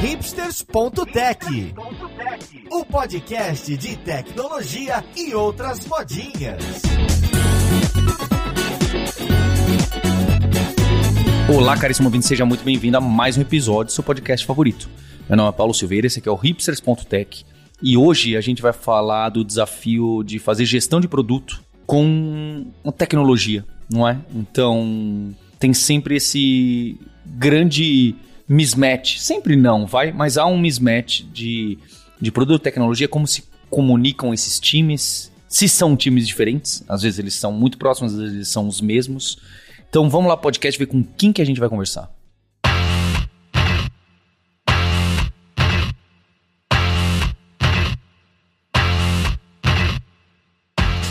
hipsters.tech, o podcast de tecnologia e outras modinhas. Olá, caríssimo ouvinte, seja muito bem-vindo a mais um episódio do seu podcast favorito. Meu nome é Paulo Silveira, esse aqui é o hipsters.tech e hoje a gente vai falar do desafio de fazer gestão de produto com tecnologia, não é? Então, tem sempre esse grande mismatch. Sempre não, vai, mas há um mismatch de, de produto tecnologia, como se comunicam esses times. Se são times diferentes, às vezes eles são muito próximos, às vezes eles são os mesmos. Então vamos lá, podcast, ver com quem que a gente vai conversar.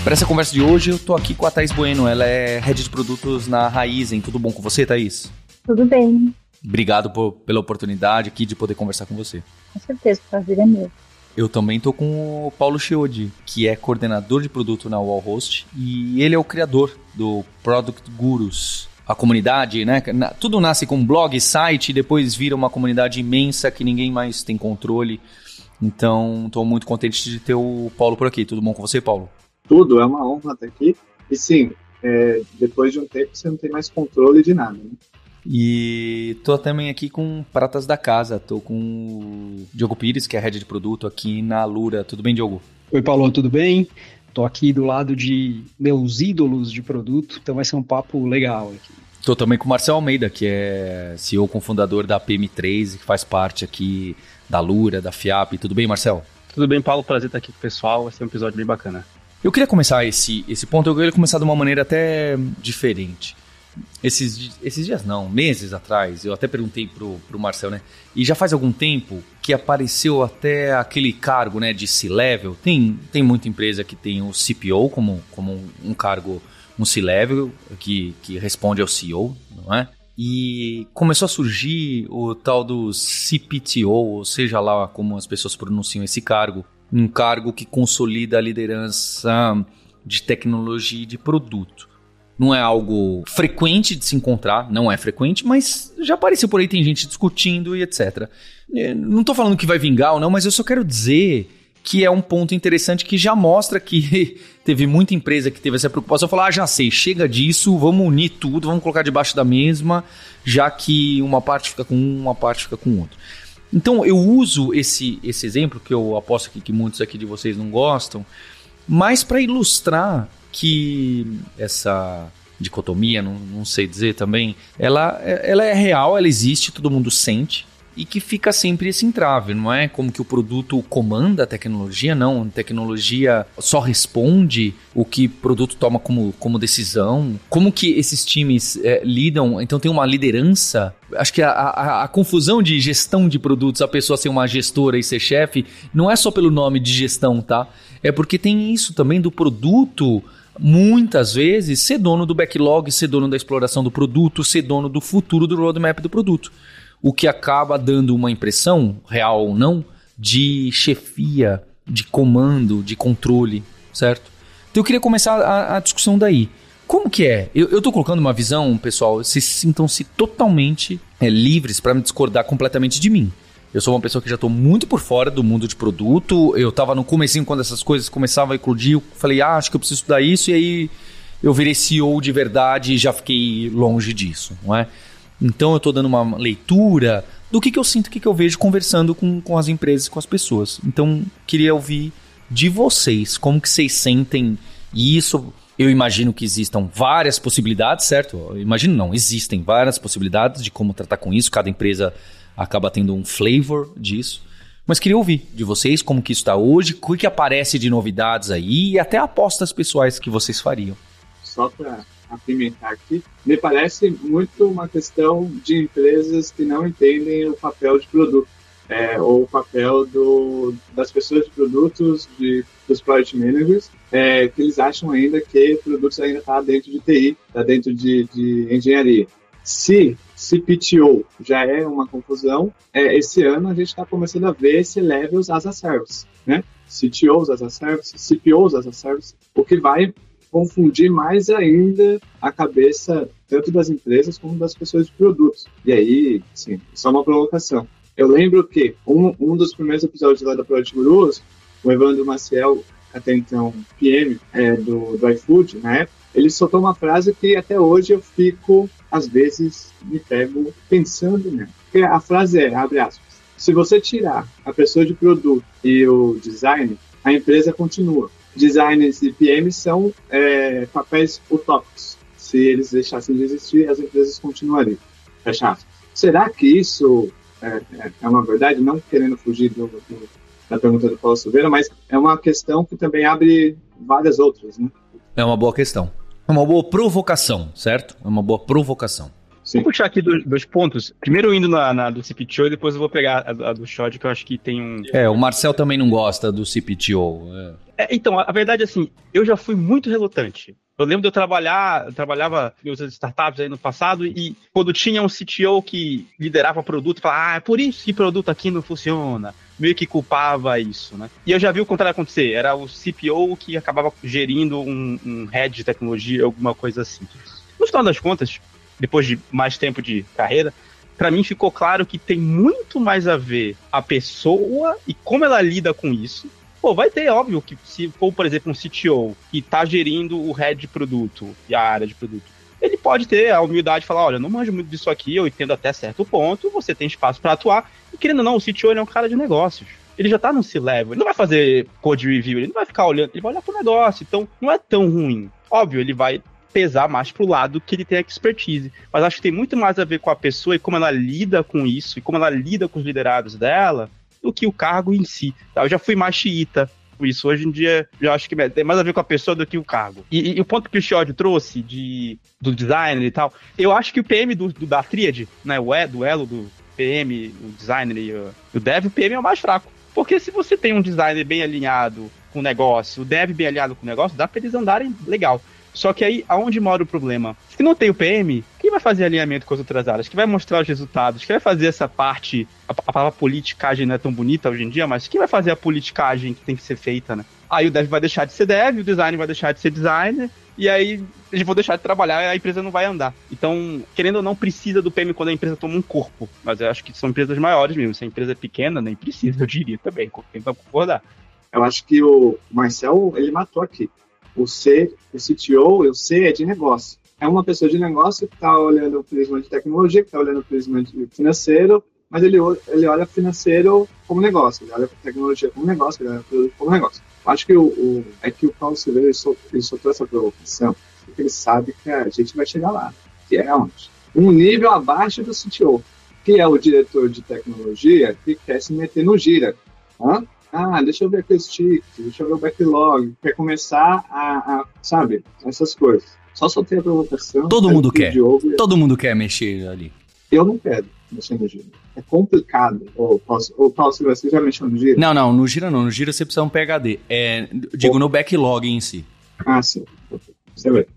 Para essa conversa de hoje, eu tô aqui com a Thaís Bueno. Ela é head de produtos na Raizen. Tudo bom com você, Thaís? Tudo bem. Obrigado por, pela oportunidade aqui de poder conversar com você. Com certeza, o prazer é meu. Eu também tô com o Paulo Chiodi, que é coordenador de produto na Wallhost e ele é o criador do Product Gurus. A comunidade, né? Tudo nasce com blog, site e depois vira uma comunidade imensa que ninguém mais tem controle. Então, estou muito contente de ter o Paulo por aqui. Tudo bom com você, Paulo? tudo, é uma honra estar aqui. E sim, é, depois de um tempo você não tem mais controle de nada. Né? E tô também aqui com pratas da casa. Tô com o Diogo Pires, que é head de produto aqui na Lura. Tudo bem, Diogo? Oi, Paulo, tudo bem? Tô aqui do lado de meus ídolos de produto, então vai ser um papo legal aqui. Tô também com o Marcel Almeida, que é CEO cofundador da PM3 que faz parte aqui da Lura, da FIAP. Tudo bem, Marcel? Tudo bem, Paulo. Prazer estar aqui com o pessoal. Vai ser um episódio bem bacana. Eu queria começar esse, esse ponto, eu queria começar de uma maneira até diferente. Esses, esses dias não, meses atrás, eu até perguntei pro, pro Marcel, né? E já faz algum tempo que apareceu até aquele cargo, né, de C-level. Tem, tem muita empresa que tem o CPO como, como um cargo, um C-level, que, que responde ao CEO, não é? E começou a surgir o tal do CPTO, ou seja lá como as pessoas pronunciam esse cargo, um cargo que consolida a liderança de tecnologia e de produto. Não é algo frequente de se encontrar, não é frequente, mas já apareceu por aí, tem gente discutindo e etc. É, não estou falando que vai vingar ou não, mas eu só quero dizer que é um ponto interessante que já mostra que teve muita empresa que teve essa preocupação, falar, ah, já sei, chega disso, vamos unir tudo, vamos colocar debaixo da mesma, já que uma parte fica com um, uma parte fica com outra. Então eu uso esse, esse exemplo, que eu aposto que, que muitos aqui de vocês não gostam, mas para ilustrar que essa dicotomia, não, não sei dizer também, ela, ela é real, ela existe, todo mundo sente e que fica sempre esse entrave, não é como que o produto comanda a tecnologia, não. A tecnologia só responde o que o produto toma como, como decisão. Como que esses times é, lidam? Então tem uma liderança. Acho que a, a, a, confusão de gestão de produtos, a pessoa ser uma gestora e ser chefe, não é só pelo nome de gestão, tá? É porque tem isso também do produto muitas vezes ser dono do backlog, ser dono da exploração do produto, ser dono do futuro do roadmap do produto o que acaba dando uma impressão, real ou não, de chefia, de comando, de controle, certo? Então eu queria começar a, a discussão daí. Como que é? Eu, estou colocando uma visão, pessoal, se sintam-se totalmente é, livres para me discordar completamente de mim. Eu sou uma pessoa que já estou muito por fora do mundo de produto. Eu estava no comecinho quando essas coisas começavam a eclodir, eu falei, ah, acho que eu preciso estudar isso, e aí eu virei CEO de verdade e já fiquei longe disso, não é? Então eu estou dando uma leitura do que, que eu sinto, o que, que eu vejo conversando com, com as empresas, com as pessoas. Então queria ouvir de vocês, como que vocês sentem isso. Eu imagino que existam várias possibilidades, certo? Eu imagino não, existem várias possibilidades de como tratar com isso. Cada empresa acaba tendo um flavor disso. Mas queria ouvir de vocês como que está hoje, o que, aparece de novidades aí e até apostas pessoais que vocês fariam. Só para apimentar aqui, me parece muito uma questão de empresas que não entendem o papel de produto. É, ou o papel do, das pessoas de produtos, de, dos project managers, é, que eles acham ainda que produtos ainda está dentro de TI, está dentro de, de engenharia. Se CPTO já é uma confusão, é, esse ano a gente está começando a ver esse levels as a service, né? CTOs as a service, CPOs as a service, o que vai confundir mais ainda a cabeça tanto das empresas como das pessoas de produtos. E aí, sim, é uma provocação. Eu lembro que um, um dos primeiros episódios lá da Project Gurus, o Evandro Maciel, até então PM é, do, do iFood, na época, ele soltou uma frase que até hoje eu fico, às vezes, me pego pensando nela. Porque a frase é, abre aspas, se você tirar a pessoa de produto e o design, a empresa continua. Designers e PM são é, papéis utópicos. Se eles deixassem de existir, as empresas continuariam. Fecha aspas. Será que isso é, é, é uma verdade? Não querendo fugir do, do, da pergunta do Paulo Silveira, mas é uma questão que também abre várias outras, né? É uma boa questão. É uma boa provocação, certo? É uma boa provocação. Sim. Vou puxar aqui dois, dois, pontos. Primeiro indo na, na do CPTO e depois eu vou pegar a, a, do Shod, que eu acho que tem um. É, o Marcel também não gosta do CPTO. É. É, então, a, a verdade é assim, eu já fui muito relutante. Eu lembro de eu trabalhar, eu trabalhava em outras startups aí no passado e quando tinha um CTO que liderava produto, falava, ah, é por isso que produto aqui não funciona. Meio que culpava isso, né? E eu já vi o contrário acontecer. Era o CPO que acabava gerindo um, um head de tecnologia, alguma coisa assim. No final das contas, depois de mais tempo de carreira, para mim ficou claro que tem muito mais a ver a pessoa e como ela lida com isso Pô, vai ter, óbvio, que se for, por exemplo, um CTO que tá gerindo o head de produto e a área de produto, ele pode ter a humildade de falar, olha, não manjo muito disso aqui, eu entendo até certo ponto, você tem espaço para atuar. E querendo ou não, o CTO é um cara de negócios. Ele já tá no C-level, ele não vai fazer code review, ele não vai ficar olhando, ele vai olhar pro negócio, então não é tão ruim. Óbvio, ele vai pesar mais pro lado que ele tem expertise. Mas acho que tem muito mais a ver com a pessoa e como ela lida com isso, e como ela lida com os liderados dela, do que o cargo em si. Eu já fui mais por isso. Hoje em dia, eu acho que tem mais a ver com a pessoa do que o cargo. E, e o ponto que o Shiod trouxe de, do designer e tal, eu acho que o PM do, do da tríade, né, o e, do elo do PM, o designer e o, o dev, o PM é o mais fraco. Porque se você tem um designer bem alinhado com o negócio, o dev bem alinhado com o negócio, dá pra eles andarem legal. Só que aí, aonde mora o problema? Se não tem o PM, quem vai fazer alinhamento com as outras áreas? Quem vai mostrar os resultados? Quem vai fazer essa parte? A, a palavra politicagem não é tão bonita hoje em dia, mas quem vai fazer a politicagem que tem que ser feita, né? Aí o dev vai deixar de ser dev, o design vai deixar de ser designer, e aí eles vão deixar de trabalhar e a empresa não vai andar. Então, querendo ou não, precisa do PM quando a empresa toma um corpo. Mas eu acho que são empresas maiores mesmo. Se a empresa é pequena, nem precisa, eu diria também. Quem vai concordar? Eu acho que o Marcel, ele matou aqui o C, o CTO, o C é de negócio. É uma pessoa de negócio que está olhando o prisma de tecnologia, que está olhando o prisma financeiro, mas ele, ele olha financeiro como negócio, ele olha tecnologia como negócio, ele olha produto como negócio. Acho que o, o, é que o Paulo Silveira ele soltou essa provocação, porque ele sabe que a gente vai chegar lá, que é onde? Um nível abaixo do CTO, que é o diretor de tecnologia que quer se meter no gira. Hã? Ah, deixa eu ver aqui os tickets, deixa eu ver o backlog, quer começar a, a sabe, essas coisas. Só soltei a provocação. Todo mundo quer. Diogo, Todo mundo quer mexer ali. Eu não quero mexer no Gira. É complicado. Ou, posso, ou Paulo, você já mexeu no Gira? Não, não, no Gira não. No Gira você precisa um PHD. É, digo, no backlog em si. Ah, sim. Você vê.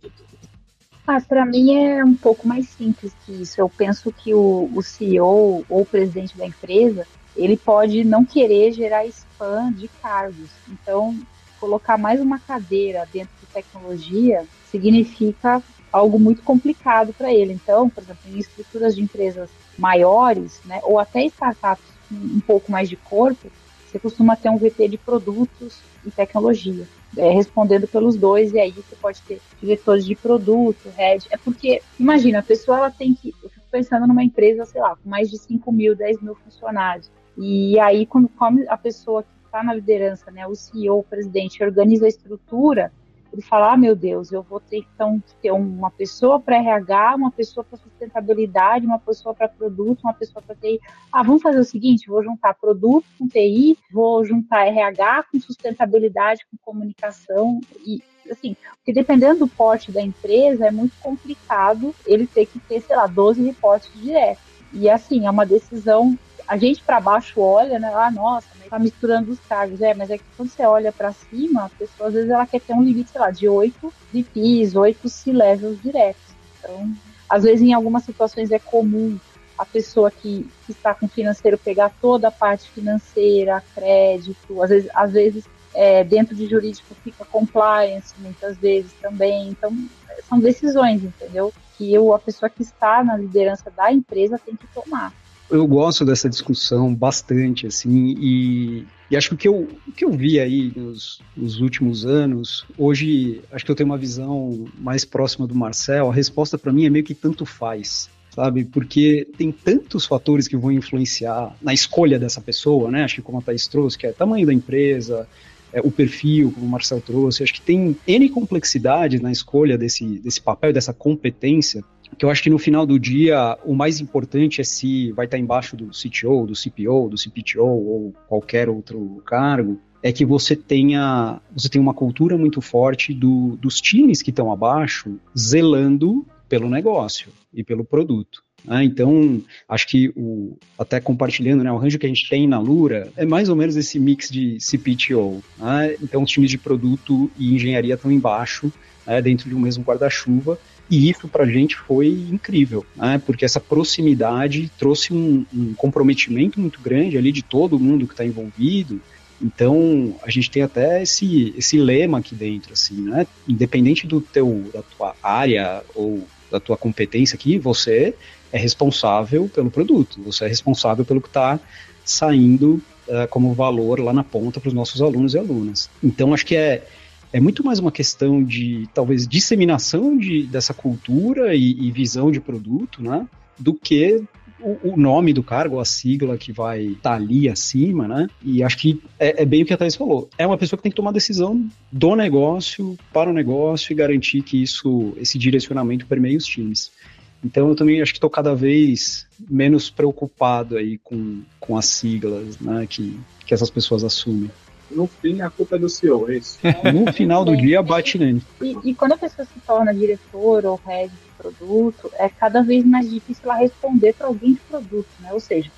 Ah, para mim é um pouco mais simples que isso. Eu penso que o, o CEO ou o presidente da empresa ele pode não querer gerar spam de cargos. Então, colocar mais uma cadeira dentro de tecnologia significa algo muito complicado para ele. Então, por exemplo, em estruturas de empresas maiores, né, ou até startups com um pouco mais de corpo, você costuma ter um VP de produtos e tecnologia, é, respondendo pelos dois, e aí você pode ter diretores de produto, head. É porque, imagina, a pessoa ela tem que. Eu fico pensando numa empresa, sei lá, com mais de 5 mil, 10 mil funcionários. E aí, quando a pessoa que está na liderança, né, o CEO, o presidente, organiza a estrutura, ele fala, ah, meu Deus, eu vou ter então ter uma pessoa para RH, uma pessoa para sustentabilidade, uma pessoa para produto, uma pessoa para TI. Ah, vamos fazer o seguinte, vou juntar produto com TI, vou juntar RH com sustentabilidade, com comunicação e assim, porque dependendo do porte da empresa, é muito complicado ele ter que ter, sei lá, 12 reportes diretos. E assim, é uma decisão a gente para baixo olha, né? Ah, nossa, tá misturando os cargos. É, mas é que quando você olha para cima, a pessoa às vezes ela quer ter um limite, sei lá, de oito VPs, oito C-levels diretos. Então, às vezes em algumas situações é comum a pessoa que, que está com financeiro pegar toda a parte financeira, crédito, às vezes, às vezes é, dentro de jurídico fica compliance muitas vezes também. Então, são decisões, entendeu? Que eu, a pessoa que está na liderança da empresa tem que tomar. Eu gosto dessa discussão bastante, assim, e, e acho que o que eu, que eu vi aí nos, nos, últimos anos, hoje acho que eu tenho uma visão mais próxima do Marcel, a resposta para mim é meio que tanto faz, sabe? Porque tem tantos fatores que vão influenciar na escolha dessa pessoa, né? Acho que como a Thaís trouxe, que é tamanho da empresa, é, o perfil, como o Marcel trouxe, acho que tem N complexidades na escolha desse, desse papel, dessa competência, que eu acho que no final do dia o mais importante é se vai estar embaixo do CTO, do CPO, do CPTO ou qualquer outro cargo, é que você tenha você tem uma cultura muito forte do, dos times que estão abaixo zelando pelo negócio e pelo produto. Né? Então, acho que o, até compartilhando, né, o arranjo que a gente tem na Lura é mais ou menos esse mix de CPTO. Né? Então, os times de produto e engenharia estão embaixo, né, dentro de um mesmo guarda-chuva, e isso para a gente foi incrível, né? porque essa proximidade trouxe um, um, comprometimento muito grande ali de todo mundo que está envolvido. Então a gente tem até esse, esse lema aqui dentro, assim, né? Independente do teu da tua área ou da tua competência aqui, você é responsável pelo produto, você é responsável pelo que está saindo uh, como valor lá na ponta para os nossos alunos e alunas. Então acho que é é muito mais uma questão de talvez disseminação de, dessa cultura e, e visão de produto, né? Do que o, o, nome do cargo, a sigla que vai estar tá ali acima, né? E acho que é, é, bem o que a Thais falou. É uma pessoa que tem que tomar decisão do negócio para o negócio e garantir que isso, esse direcionamento permeie os times. Então eu também acho que estou cada vez menos preocupado aí com, com as siglas né, que, que essas pessoas assumem no fim a culpa é do CEO, é isso. no final do dia bate nele. E, e, quando a pessoa se torna diretor ou head de produto, é cada vez mais difícil ela responder para alguém de produto, né? Ou seja,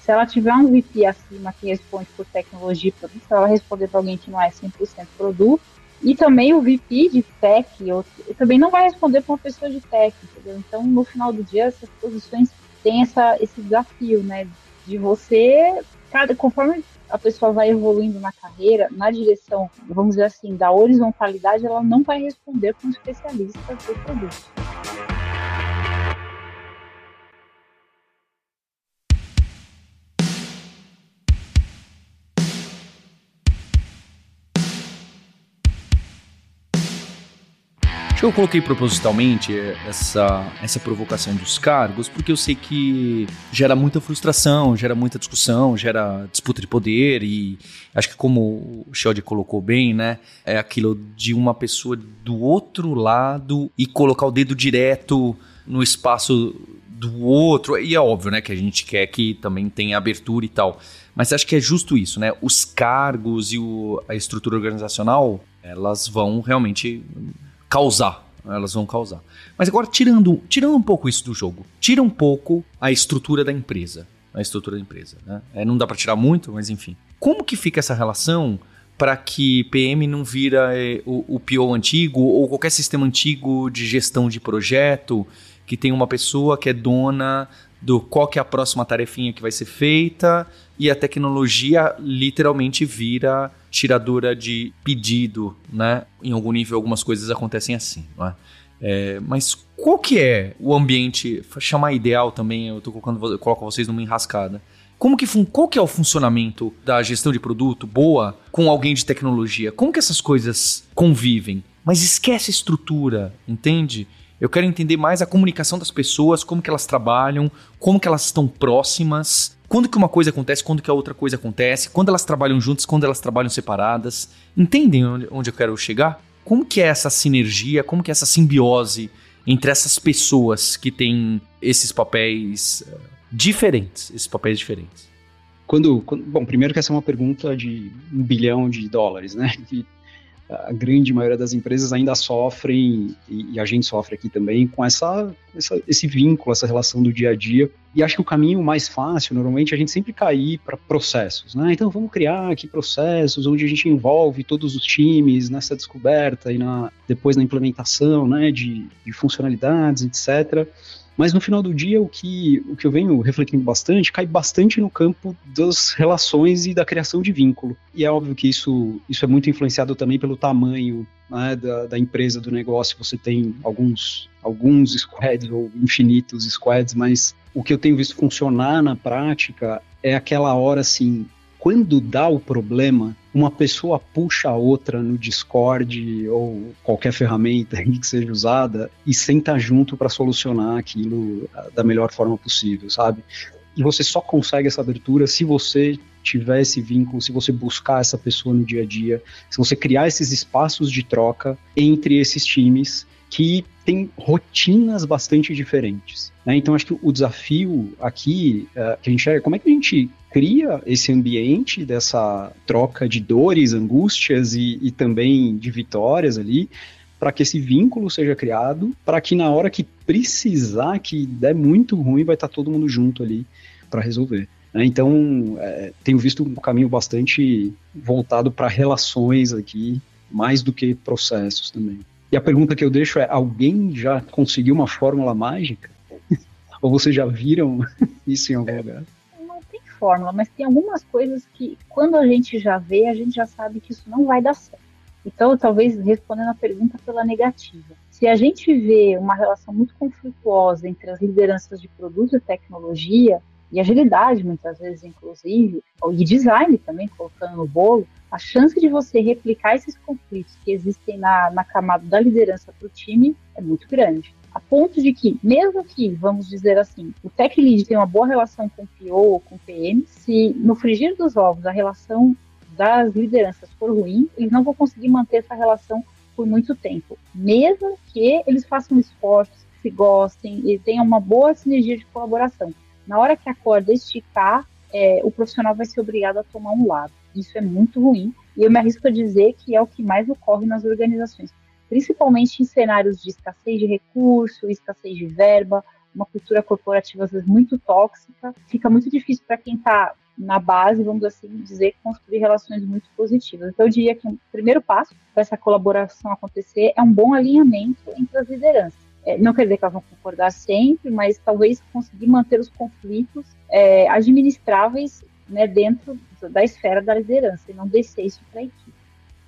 se ela tiver um VP acima que responde por tecnologia e produto, ela responder para alguém que não é 100% produto, e também o VP de tech, eu, também não vai responder para uma pessoa de tech, entendeu? Então, no final do dia, essas posições têm essa, esse desafio, né? De você, cada, conforme a pessoa vai evoluindo na carreira, na direção, vamos dizer assim, da horizontalidade, ela não vai responder como especialista do produto. Eu coloquei propositalmente essa, essa provocação dos cargos, porque eu sei que gera muita frustração, gera muita discussão, gera disputa de poder e acho que como o Sheldon colocou bem, né, é aquilo de uma pessoa do outro lado e colocar o dedo direto no espaço do outro. E é óbvio, né, que a gente quer que também tenha abertura e tal. Mas acho que é justo isso, né? Os cargos e o, a estrutura organizacional, elas vão realmente causar. Elas vão causar. Mas agora, tirando, tirando um pouco isso do jogo, tira um pouco a estrutura da empresa. A estrutura da empresa. Né? É, não dá para tirar muito, mas enfim. Como que fica essa relação para que PM não vira é, o, o PO antigo ou qualquer sistema antigo de gestão de projeto que tem uma pessoa que é dona do qual que é a próxima tarefinha que vai ser feita e a tecnologia literalmente vira tiradora de pedido, né? Em algum nível, algumas coisas acontecem assim, não é? é mas qual que é o ambiente, chamar ideal também, eu tô colocando, eu coloco vocês numa enrascada. Como que qual que é o funcionamento da gestão de produto boa com alguém de tecnologia? Como que essas coisas convivem? Mas esquece a estrutura, entende? Eu quero entender mais a comunicação das pessoas, como que elas trabalham, como que elas estão próximas, quando que uma coisa acontece, quando que a outra coisa acontece, quando elas trabalham juntas, quando elas trabalham separadas. Entendem onde eu quero chegar? Como que é essa sinergia, como que é essa simbiose entre essas pessoas que têm esses papéis eh, diferentes, esses papéis diferentes? Quando, quando, bom, primeiro que essa é uma pergunta de um bilhão de dólares, né? Que a grande maioria das empresas ainda sofrem, e, a gente sofre aqui também, com essa, essa, esse vínculo, essa relação do dia a dia. E acho que o caminho mais fácil, normalmente, é a gente sempre cair para processos. Né? Então vamos criar aqui processos onde a gente envolve todos os times nessa descoberta e na, depois na implementação né, de, de funcionalidades, etc. Mas no final do dia, o que, o que eu venho refletindo bastante cai bastante no campo das relações e da criação de vínculo. E é óbvio que isso, isso é muito influenciado também pelo tamanho né, da, da, empresa, do negócio. Você tem alguns, alguns squads ou infinitos squads, mas o que eu tenho visto funcionar na prática é aquela hora assim, quando dá o problema, uma pessoa puxa a outra no Discord ou qualquer ferramenta que seja usada e senta junto para solucionar aquilo ah, da melhor forma possível, sabe? E você só consegue essa abertura se você tiver esse vínculo, se você buscar essa pessoa no dia a dia, se você criar esses espaços de troca entre esses times que tem rotinas bastante diferentes. Né? Então, acho que o desafio aqui uh, que a gente é como é que a gente cria esse ambiente dessa troca de dores, angústias e, e também de vitórias ali, para que esse vínculo seja criado, para que na hora que precisar, que der muito ruim, vai estar tá todo mundo junto ali para resolver. Né? Então, é, tenho visto um caminho bastante voltado para relações aqui, mais do que processos também. E a pergunta que eu deixo é: alguém já conseguiu uma fórmula mágica? Ou vocês já viram isso em algum lugar? Não tem fórmula, mas tem algumas coisas que, quando a gente já vê, a gente já sabe que isso não vai dar certo. Então, talvez respondendo a pergunta pela negativa. Se a gente vê uma relação muito conflituosa entre as lideranças de produto e tecnologia, e agilidade, muitas vezes, inclusive, e design também, colocando no bolo, a chance de você replicar esses conflitos que existem na, na camada da liderança para o time é muito grande. A ponto de que, mesmo que, vamos dizer assim, o tech lead tem uma boa relação com o PO ou com o PM, se no frigir dos ovos a relação das lideranças for ruim, eles não vão conseguir manter essa relação por muito tempo. Mesmo que eles façam esforços, se gostem e tenham uma boa sinergia de colaboração. Na hora que a corda esticar, é, o profissional vai ser obrigado a tomar um lado. Isso é muito ruim e eu me arrisco a dizer que é o que mais ocorre nas organizações, principalmente em cenários de escassez de recurso, escassez de verba, uma cultura corporativa às vezes muito tóxica. Fica muito difícil para quem está na base, vamos assim dizer, construir relações muito positivas. Então, eu diria que o primeiro passo para essa colaboração acontecer é um bom alinhamento entre as lideranças. É, não quer dizer que elas vão concordar sempre, mas talvez conseguir manter os conflitos é, administráveis né, dentro da esfera da liderança e não descer isso para a equipe.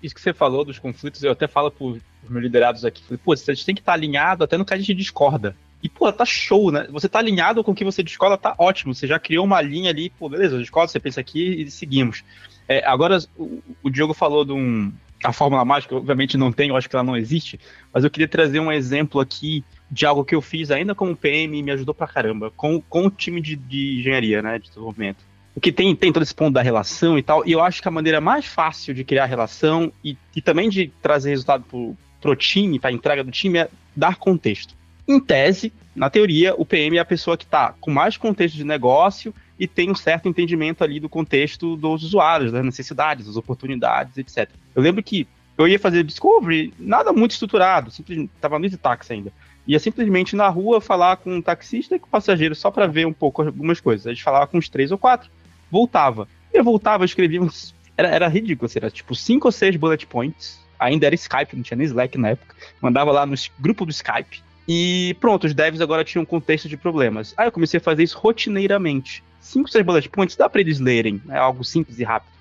Isso que você falou dos conflitos, eu até falo para os meus liderados aqui, falei, pô, a gente tem que estar tá alinhado até no que a gente discorda. E, pô, tá show, né? Você tá alinhado com o que você discorda, tá ótimo. Você já criou uma linha ali, pô, beleza, eu discordo, você pensa aqui e seguimos. É, agora, o, o Diogo falou de um, a fórmula mágica, obviamente não eu acho que ela não existe, mas eu queria trazer um exemplo aqui de algo que eu fiz ainda como PM e me ajudou pra caramba, com, com o time de, de engenharia, né, de desenvolvimento. Porque tem, tem todo esse ponto da relação e tal, e eu acho que a maneira mais fácil de criar relação e, e também de trazer resultado pro, pro time, pra entrega do time, é dar contexto. Em tese, na teoria, o PM é a pessoa que está com mais contexto de negócio e tem um certo entendimento ali do contexto dos usuários, das necessidades, das oportunidades, etc. Eu lembro que eu ia fazer Discovery, nada muito estruturado, simplesmente estava no táxi ainda. Ia simplesmente na rua falar com um taxista e com o passageiro só para ver um pouco algumas coisas. A gente falava com uns três ou quatro, voltava. Eu voltava, escrevia uns. Era, era ridículo, assim, era tipo cinco ou seis bullet points. Ainda era Skype, não tinha nem Slack na época. Mandava lá no grupo do Skype. E pronto, os devs agora tinham contexto de problemas. Aí eu comecei a fazer isso rotineiramente. Cinco, seis bullet points dá para eles lerem, é algo simples e rápido.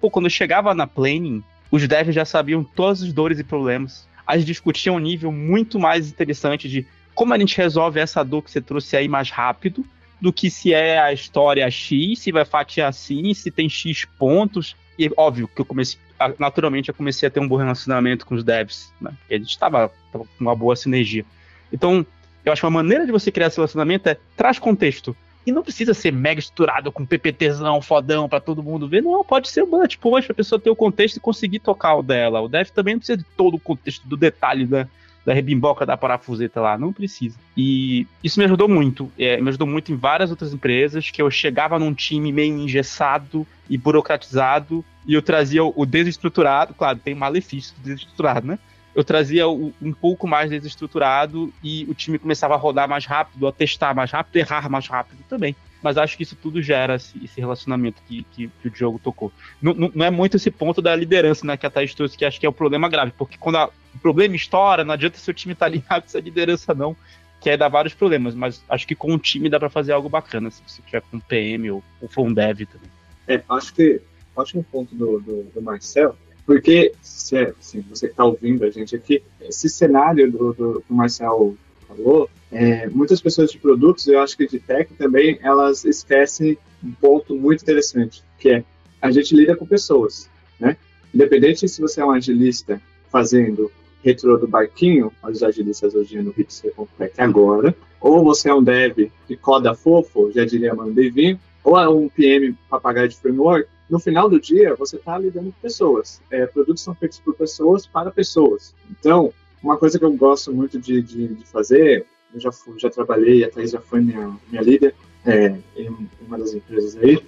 Pô, quando eu chegava na planning, os devs já sabiam todas as dores e problemas. Eles discutiam um nível muito mais interessante de como a gente resolve essa dor que você trouxe aí mais rápido do que se é a história X, se vai fatiar assim, se tem X pontos. E óbvio que eu comecei, naturalmente, eu comecei a ter um bom relacionamento com os devs, né? Porque a gente estava com uma boa sinergia. Então, eu acho que uma maneira de você criar esse relacionamento é traz contexto. E não precisa ser mega estruturado com PPTzão, fodão para todo mundo ver. Não, pode ser um bullet point pra pessoa ter o contexto e conseguir tocar o dela. O dev também não precisa de todo o contexto do detalhe da, da rebimboca da parafuseta lá. Não precisa. E isso me ajudou muito. É, me ajudou muito em várias outras empresas que eu chegava num time meio engessado e burocratizado e eu trazia o desestruturado. Claro, tem malefício do desestruturado, né? eu trazia um pouco mais desestruturado e o time começava a rodar mais rápido, a testar mais rápido, errar mais rápido também. Mas acho que isso tudo gera esse, relacionamento que, que, que, o Diogo tocou. Não, não, é muito esse ponto da liderança, né, que a Thaís trouxe, que acho que é o problema grave, porque quando a, o problema estoura, não adianta seu time estar tá alinhado com essa liderança, não, que aí dá vários problemas, mas acho que com o time dá para fazer algo bacana, se você tiver com PM ou, ou for um dev também. É, acho que ótimo ponto do, do, do Marcel, porque se, assim, você que está ouvindo a gente aqui, esse cenário do, do que o Marcel falou, é, muitas pessoas de produtos, eu acho que de tech também, elas esquecem um ponto muito interessante, que é a gente lida com pessoas, né? Independente se você é um agilista fazendo retro do barquinho, os agilistas hoje no Hipster.tech agora, ou você é um dev que coda fofo, já diria Mano Devinho, ou é um PM papagaio de framework, no final do dia você está lidando com pessoas. É, produtos são feitos por pessoas para pessoas. Então, uma coisa que eu gosto muito de, de, de fazer, eu já, fui, já trabalhei, a Thais já foi minha, minha líder é, em uma das empresas aí,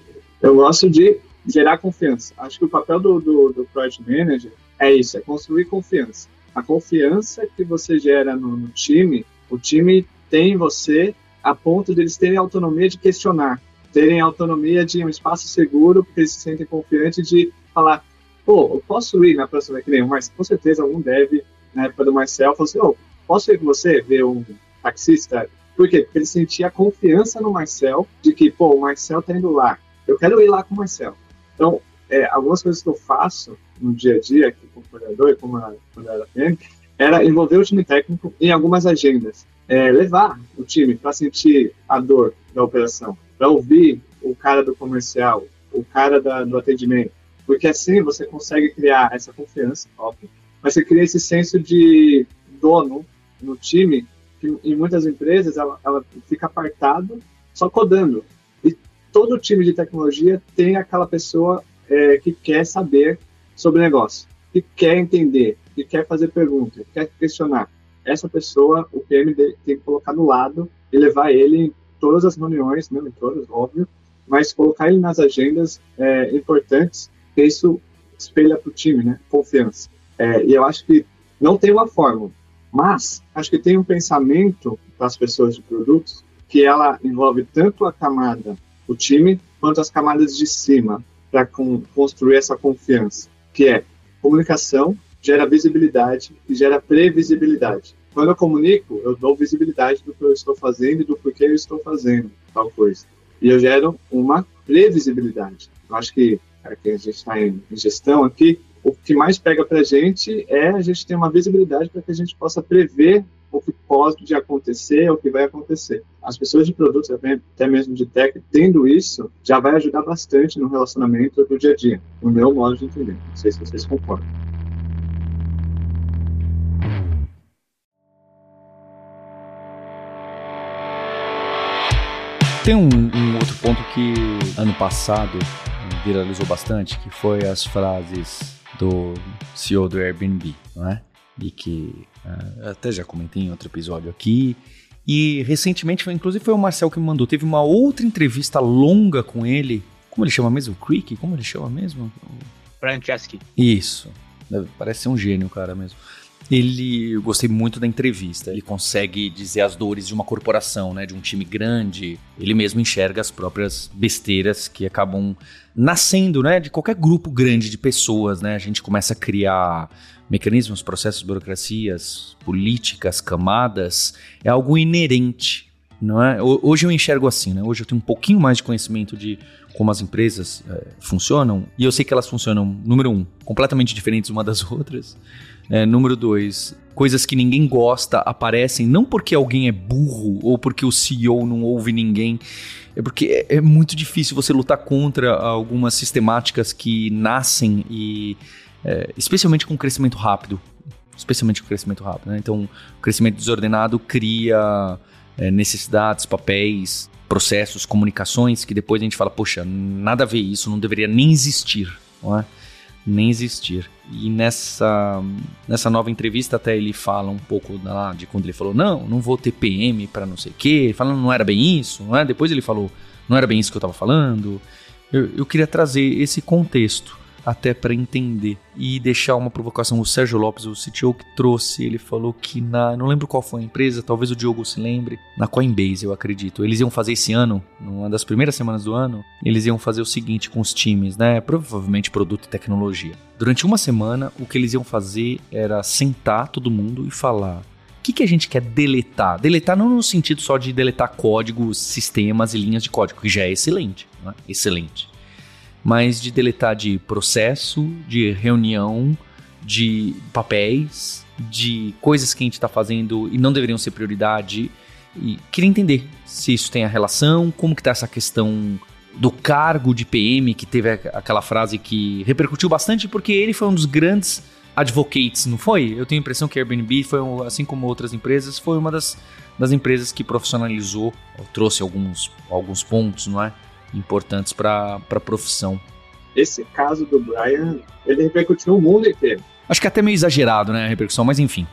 eu gosto de gerar confiança. Acho que o papel do, do, do Project Manager é isso, é construir confiança. A confiança que você gera no, no time, o time tem em você a ponto de eles terem autonomia de questionar, terem autonomia de um espaço seguro, porque eles se sentem confiantes de falar, pô, eu posso ir na próxima que nem mas com certeza algum deve, na época do Marcel, falou assim, oh, posso ir com você ver um taxista? Por quê? Porque ele sentia a confiança no Marcel de que, pô, o Marcel tá indo lá, eu quero ir lá com o Marcel. Então, é, algumas coisas que eu faço no dia a dia, aqui como coordenador e como quando era era envolver o time técnico em algumas agendas. É, levar o time para sentir a dor da operação para ouvir o cara do comercial, o cara da, do atendimento, porque assim você consegue criar essa confiança, óbvio, mas você cria esse senso de dono no time que em muitas empresas ela, ela fica apartado só codando e todo time de tecnologia tem aquela pessoa é, que quer saber sobre o negócio, que quer entender, que quer fazer perguntas, que quer questionar. Essa pessoa, o PM tem que colocar do lado e levar ele todas as reuniões, não em todas, óbvio, mas colocar ele nas agendas é, importantes, que isso espelha para o time, né? Confiança. É, e eu acho que não tem uma fórmula, mas acho que tem um pensamento das pessoas de produtos que ela envolve tanto a camada, o time, quanto as camadas de cima, para construir essa confiança, que é comunicação, gera visibilidade e gera previsibilidade. Quando eu comunico, eu dou visibilidade do que eu estou fazendo e do porquê eu estou fazendo tal coisa. E eu gero uma previsibilidade. Eu acho que, é, que a gente está em, em gestão aqui, o que mais pega para a gente é a gente ter uma visibilidade para que a gente possa prever o que pode acontecer, o que vai acontecer. As pessoas de produtos, até mesmo de tech, tendo isso, já vai ajudar bastante no relacionamento do dia a dia, no meu modo de entender. Não sei se vocês concordam. Tem um, um, outro ponto que ano passado viralizou bastante, que foi as frases do CEO do Airbnb, não é? E que uh, até já comentei em outro episódio aqui. E recentemente, foi, inclusive foi o Marcel que me mandou, teve uma outra entrevista longa com ele. Como ele chama mesmo? Creek? Como ele chama mesmo? Franceschi. Isso. Parece ser um gênio, cara, mesmo. Ele, eu gostei muito da entrevista. Ele consegue dizer as dores de uma corporação, né, de um time grande. Ele mesmo enxerga as próprias besteiras que acabam nascendo, né, de qualquer grupo grande de pessoas, né? A gente começa a criar mecanismos, processos, burocracias, políticas, camadas. É algo inerente, não é? Hoje eu enxergo assim, né? Hoje eu tenho um pouquinho mais de conhecimento de como as empresas é, funcionam e eu sei que elas funcionam, número um, completamente diferentes uma das outras. É, número dois, coisas que ninguém gosta aparecem não porque alguém é burro ou porque o CEO não ouve ninguém. É porque é, é muito difícil você lutar contra algumas sistemáticas que nascem e. É, especialmente com crescimento rápido. Especialmente com crescimento rápido. Né? Então, o crescimento desordenado cria é, necessidades, papéis, processos, comunicações que depois a gente fala, poxa, nada a ver isso, não deveria nem existir. Não é? nem existir. E nessa, nessa nova entrevista até ele fala um pouco lá de quando ele falou, não, não vou ter PM para não sei o quê, falando não era bem isso, não é? Depois ele falou, não era bem isso que eu estava falando. Eu, eu queria trazer esse contexto até para entender e deixar uma provocação. O Sérgio Lopes, o CTO que trouxe, ele falou que na, não lembro qual foi a empresa, talvez o Diogo se lembre, na Coinbase, eu acredito. Eles iam fazer esse ano, numa das primeiras semanas do ano, eles iam fazer o seguinte com os times, né? Provavelmente produto e tecnologia. Durante uma semana, o que eles iam fazer era sentar todo mundo e falar que, que a gente quer deletar? Deletar não no sentido só de deletar códigos, sistemas e linhas de código, que já é excelente, né? excelente. Mas de deletar de processo, de reunião, de papéis, de coisas que a gente está fazendo e não deveriam ser prioridade. E queria entender se isso tem a relação, como que tá essa questão do cargo de PM, que teve aquela frase que repercutiu bastante, porque ele foi um dos grandes advocates, não foi? Eu tenho a impressão que a Airbnb foi, assim como outras empresas, foi uma das, das empresas que profissionalizou, trouxe alguns, alguns pontos, não é? Importantes para a profissão. Esse caso do Brian, ele repercutiu no mundo inteiro. Acho que é até meio exagerado, né, a repercussão, mas enfim.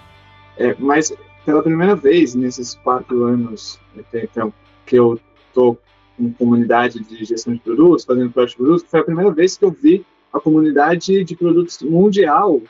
É, mas pela primeira vez nesses quatro anos então, que eu tô em comunidade de gestão de produtos, fazendo projeto de produtos, foi a primeira vez que eu vi a comunidade de produtos mundial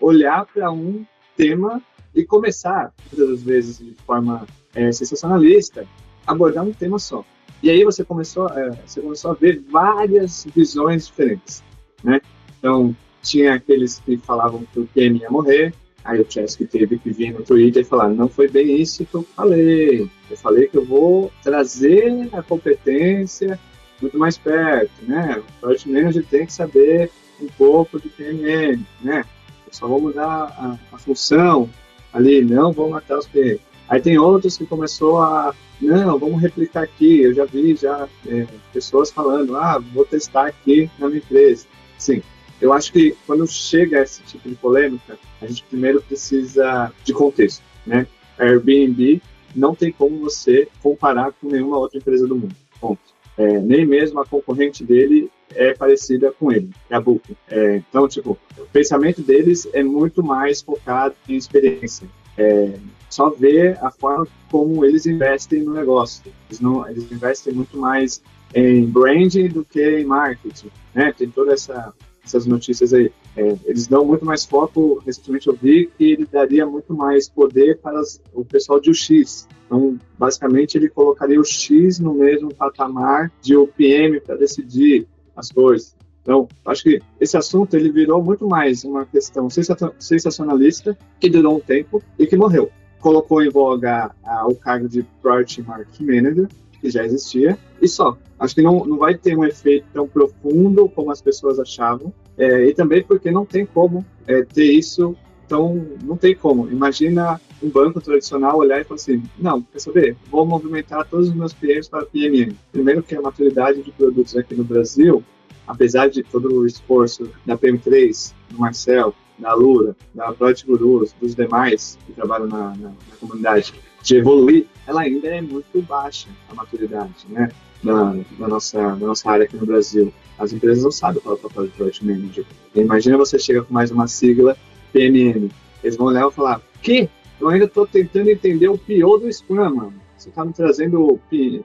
olhar para um tema e começar, muitas das vezes de forma é, sensacionalista, abordar um tema só. E aí você começou, é, você começou a ver várias visões diferentes, né? Então, tinha aqueles que falavam que o PM ia morrer, aí o Chesky teve que vir no Twitter e falar, não foi bem isso que eu falei, eu falei que eu vou trazer a competência muito mais perto, né? O Project Manager tem que saber um pouco de PMM, né? Eu só vou mudar a, a função ali, não vou matar os PM. Aí tem outros que começou a, não, vamos replicar aqui, eu já vi já é, pessoas falando, ah, vou testar aqui na minha empresa. Sim, eu acho que quando chega esse tipo de polêmica, a gente primeiro precisa de contexto, né? Airbnb não tem como você comparar com nenhuma outra empresa do mundo. Ponto. É, nem mesmo a concorrente dele é parecida com ele, é a Booking. É, então, tipo, o pensamento deles é muito mais focado em experiência. É, só ver a forma como eles investem no negócio. Eles, não, eles investem muito mais em branding do que em marketing. Né? Tem toda essa essas notícias aí. É, eles dão muito mais foco, recentemente eu vi que ele daria muito mais poder para as, o pessoal de UX. Então, basicamente, ele colocaria o X no mesmo patamar de OPM para decidir as coisas. Então, acho que esse assunto ele virou muito mais uma questão sensacionalista que durou um tempo e que morreu. Colocou em voga o cargo de Project Marketing Manager, que já existia, e só. Acho que não, não vai ter um efeito tão profundo como as pessoas achavam, é, e também porque não tem como é, ter isso, então não tem como. Imagina um banco tradicional olhar e falar assim, não, quer saber, vou movimentar todos os meus clientes para PMM. Primeiro que a maturidade de produtos aqui no Brasil, apesar de todo o esforço da PM3, do Marcel, da Lura, da Project Gurus, dos demais que trabalham na, na, na comunidade, de evoluir, ela ainda é muito baixa, a maturidade, né? Da, nossa, nossa área aqui no Brasil. As empresas não sabem qual é o papel de Project Manager. Imagina você chega com mais uma sigla PMM. Eles vão olhar e falar, que? Eu ainda estou tentando entender o pior do Scrum, mano. Você está me trazendo o P...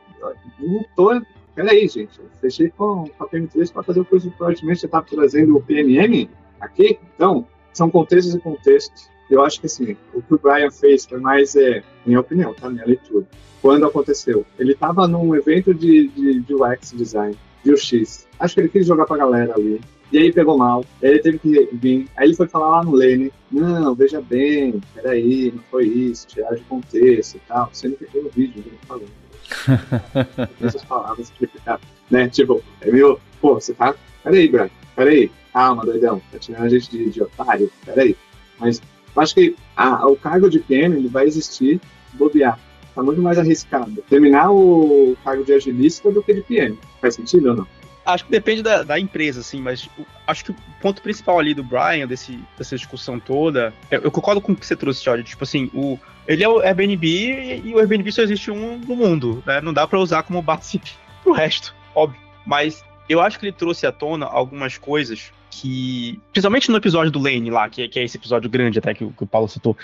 Não tô... Peraí, gente. Eu fechei com, a PM3 para fazer o curso de Project. Você está trazendo o PMM aqui? Então, são contextos e contextos. Eu acho que assim, o que o Brian fez foi mais, é, minha opinião, tá? Minha leitura. Quando aconteceu? Ele estava num evento de, de, de UX design, de UX. Acho que ele quis jogar pra galera ali. E aí pegou mal, aí ele teve que vir. Aí ele foi falar lá no Lane, não, veja bem, peraí, não foi isso, tirar de contexto e tal. Sendo que tem um vídeo dele falando. Essas palavras explicar, né? Tipo, é meio, pô, você tá. Peraí, Brian, peraí, calma, doidão, tá tirando a gente de, de otário, peraí. Mas acho que o cargo de PM ele vai existir, bobear. Tá muito mais arriscado terminar o cargo de agilista do que de PM. Faz sentido ou não? Acho que depende da, da empresa, assim, mas acho que o ponto principal ali do Brian, desse, dessa discussão toda, eu, eu concordo com o que você trouxe, Jorge. Tipo assim, o, ele é o Airbnb e, e o Airbnb só existe um no mundo, né? Não dá para usar como base pro resto, óbvio. Mas eu acho que ele trouxe à tona algumas coisas que, principalmente no episódio do Lane lá, que, que é esse episódio grande até que, que o Paulo citou,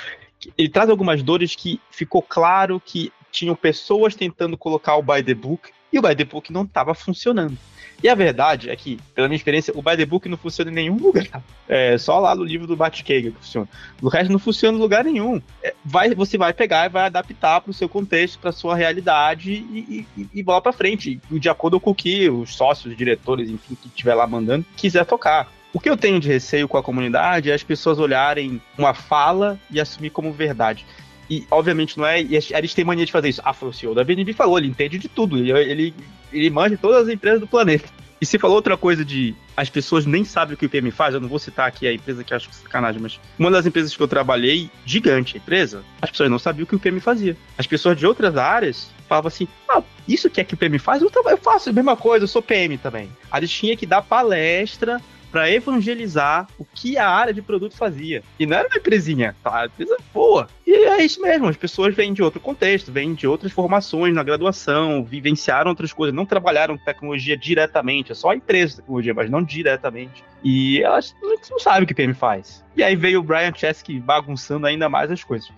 ele traz algumas dores que ficou claro que tinham pessoas tentando colocar o by the book e o by the book não estava funcionando. E a verdade é que, pela minha experiência, o by the book não funciona em nenhum lugar. É só lá no livro do Batcave que funciona. O resto não funciona em lugar nenhum. É, vai, você vai pegar e vai adaptar para o seu contexto, para sua realidade e, e, e bola para frente, de acordo com o que os sócios, diretores, enfim, que estiver lá mandando, quiser tocar. O que eu tenho de receio com a comunidade é as pessoas olharem uma fala e assumir como verdade. E, obviamente, não é. E a gente tem mania de fazer isso. Ah, foi o CEO da BNB falou, ele entende de tudo. Ele, ele, ele manja todas as empresas do planeta. E se falou outra coisa de as pessoas nem sabem o que o PM faz, eu não vou citar aqui a empresa que acho que é sacanagem, mas uma das empresas que eu trabalhei, gigante a empresa, as pessoas não sabiam o que o PM fazia. As pessoas de outras áreas falavam assim: ah, isso que é que o PM faz? Eu, eu faço a mesma coisa, eu sou PM também. A gente tinha que dar palestra para evangelizar o que a área de produto fazia. E não era uma empresinha, tá? Uma empresa boa. E é isso mesmo, as pessoas vêm de outro contexto, vêm de outras formações na graduação, vivenciaram outras coisas, não trabalharam tecnologia diretamente, é só a empresa de tecnologia, mas não diretamente. E elas não sabem o que PM faz. E aí veio o Brian Chesky bagunçando ainda mais as coisas.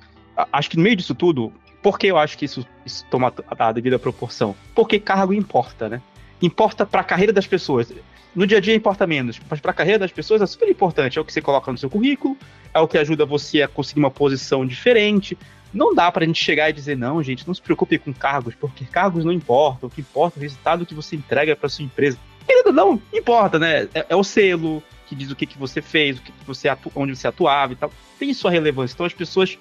Acho que no meio disso tudo, por que eu acho que isso, isso toma a devida proporção? Porque cargo importa, né? Importa para a carreira das pessoas no dia a dia importa menos, mas para a carreira das pessoas é super importante. É o que você coloca no seu currículo, é o que ajuda você a conseguir uma posição diferente. Não dá para a gente chegar e dizer, não, gente, não se preocupe com cargos, porque cargos não importam. O que importa é o resultado que você entrega para sua empresa. Querido, não importa, né? É, é, o selo que diz o que, que você fez, o que, que você atu onde você atuava e tal. Tem sua relevância. Então as pessoas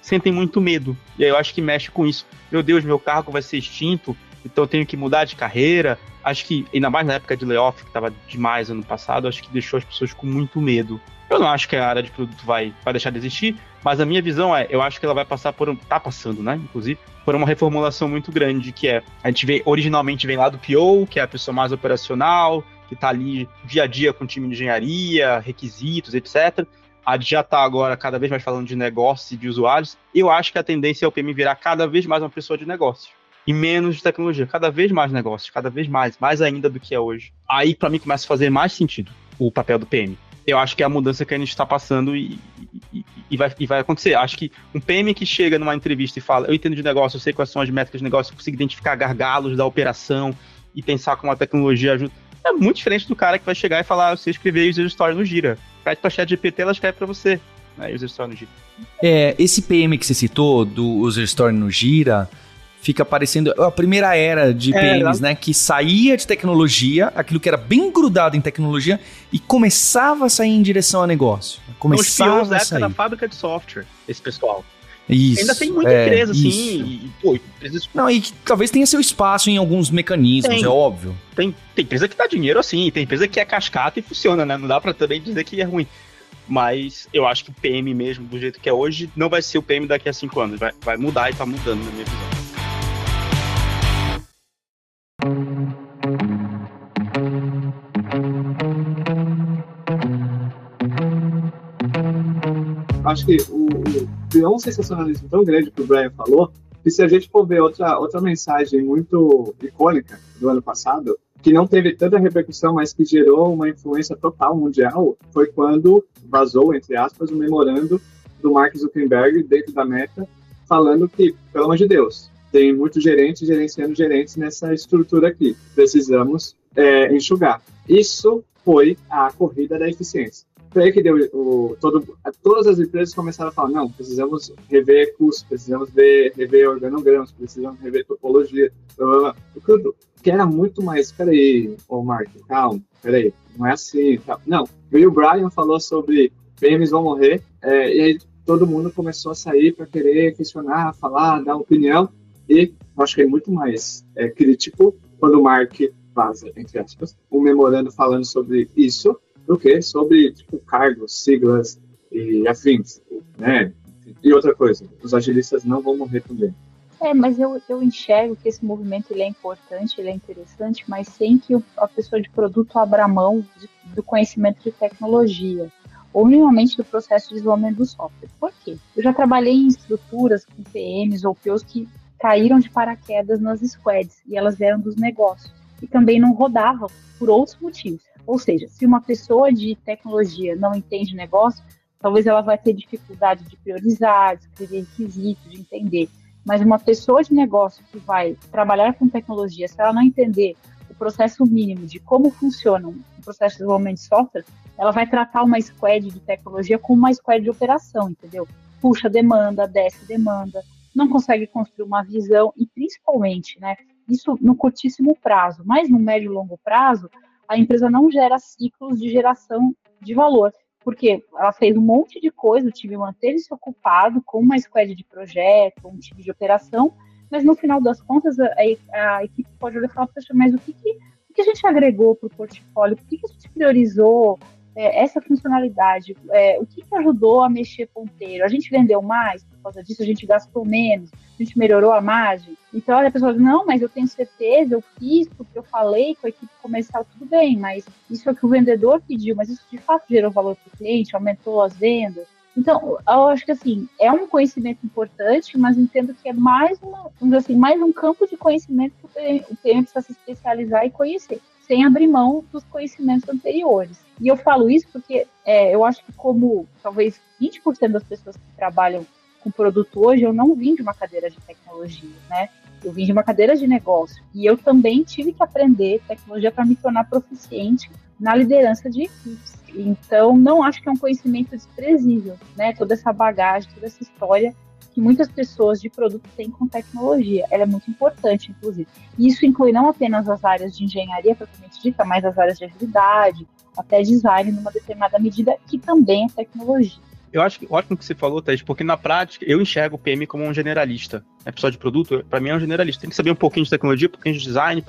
sentem muito medo. E aí eu acho que mexe com isso. Meu Deus, meu cargo vai ser extinto, então eu tenho que mudar de carreira, acho que, ainda mais na época de layoff, que estava demais ano passado, acho que deixou as pessoas com muito medo. Eu não acho que a área de produto vai, vai deixar de existir, mas a minha visão é, eu acho que ela vai passar por, tá passando, né, inclusive, por uma reformulação muito grande, que é, a gente vê, originalmente vem lá do PO, que é a pessoa mais operacional, que está ali dia a dia com o time de engenharia, requisitos, etc. A já está agora cada vez mais falando de negócio e de usuários. Eu acho que a tendência é o PM virar cada vez mais uma pessoa de negócio e menos de tecnologia. Cada vez mais negócios, cada vez mais, mais ainda do que é hoje. Aí, para mim, começa a fazer mais sentido o papel do PM. Eu acho que é a mudança que a gente está passando e, e, e, vai, e vai acontecer. Acho que um PM que chega numa entrevista e fala: Eu entendo de negócio, eu sei quais são as métricas de negócio, eu consigo identificar gargalos da operação e pensar como a tecnologia ajuda. É muito diferente do cara que vai chegar e falar: Você escrever user story no Gira. Pede para chat GPT, ela escreve para você. Né, user story no Gira. É, esse PM que você citou, do user story no Gira fica parecendo a primeira era de é, PMs, né? Que saía de tecnologia, aquilo que era bem grudado em tecnologia, e começava a sair em direção a negócio. Começava Os a sair. da fábrica de software, esse pessoal. Isso, Ainda tem muita é, empresa, assim, e, pô, empresas... Não, e que talvez tenha seu espaço em alguns mecanismos, tem, é óbvio. Tem, tem empresa que dá dinheiro assim, tem empresa que é cascata e funciona, né? Não dá pra também dizer que é ruim. Mas eu acho que o PM mesmo, do jeito que é hoje, não vai ser o PM daqui a cinco anos. Vai, vai mudar e tá mudando, na minha visão. Acho que o, o, criou um sensacionalismo tão grande que o Brian falou, que se a gente for ver outra, outra mensagem muito icônica do ano passado, que não teve tanta repercussão, mas que gerou uma influência total mundial, foi quando vazou, entre aspas, o memorando do Mark Zuckerberg dentro da Meta, falando que, pelo amor de Deus, tem muitos gerentes gerenciando gerentes nessa estrutura aqui. Precisamos é, enxugar. Isso foi a corrida da eficiência foi aí que deu o, todo, todas as empresas começaram a falar, não, precisamos rever custos, precisamos ver, rever organogramas, precisamos rever topologia, blá, que era muito mais, peraí, ô Mark, calma, peraí, não é assim, tá. não, e o Brian falou sobre PMs vão morrer, é, e aí todo mundo começou a sair para querer questionar, falar, dar opinião, e acho que é muito mais é, crítico quando o Mark vaza, entre aspas, um memorando falando sobre isso, do que sobre tipo, cargos, siglas e afins, né? E outra coisa, os agilistas não vão morrer também. É, mas eu, eu enxergo que esse movimento ele é importante, ele é interessante, mas sem que a pessoa de produto abra mão de, do conhecimento de tecnologia, ou minimamente do processo de desenvolvimento do software. Por quê? Eu já trabalhei em estruturas com PMs ou POs que caíram de paraquedas nas squads e elas vieram dos negócios e também não rodavam por outros motivos. Ou seja, se uma pessoa de tecnologia não entende negócio, talvez ela vai ter dificuldade de priorizar, de escrever requisitos, de entender. Mas uma pessoa de negócio que vai trabalhar com tecnologia, se ela não entender o processo mínimo de como funciona um processo de desenvolvimento de software, ela vai tratar uma squad de tecnologia como uma squad de operação, entendeu? Puxa demanda, desce demanda, não consegue construir uma visão e principalmente, né, isso no curtíssimo prazo, mas no médio e longo prazo, a empresa não gera ciclos de geração de valor. porque ela fez um monte de coisa, o time manteve-se ocupado com uma squad de projeto, um time de operação, mas no final das contas a, a, a equipe pode olhar e falar, mas o que, que, o que a gente agregou para o portfólio? Por que, que a gente priorizou é, essa funcionalidade? É, o que, que ajudou a mexer ponteiro? A gente vendeu mais por causa disso? A gente gastou menos? A gente melhorou a margem? Então, olha, a pessoa diz, não, mas eu tenho certeza, eu fiz porque eu falei com a equipe comercial, tudo bem, mas isso é o que o vendedor pediu, mas isso de fato gerou valor para o cliente, aumentou as vendas? Então, eu acho que assim, é um conhecimento importante, mas entendo que é mais, uma, assim, mais um campo de conhecimento que o PM precisa se especializar e conhecer, sem abrir mão dos conhecimentos anteriores. E eu falo isso porque é, eu acho que como talvez 20% das pessoas que trabalham com produto hoje, eu não vim de uma cadeira de tecnologia, né? Eu vim de uma cadeira de negócio. E eu também tive que aprender tecnologia para me tornar proficiente na liderança de equipes. Então, não acho que é um conhecimento desprezível, né? Toda essa bagagem, toda essa história que muitas pessoas de produto têm com tecnologia. Ela é muito importante, inclusive. E isso inclui não apenas as áreas de engenharia propriamente dita, mas as áreas de agilidade, até design numa determinada medida, que também é tecnologia. Eu acho que ótimo que você falou, Thaís, porque na prática eu enxergo o PM como um generalista. É pessoal de produto, para mim é um generalista. Tem que saber um pouquinho de tecnologia, um pouquinho de design,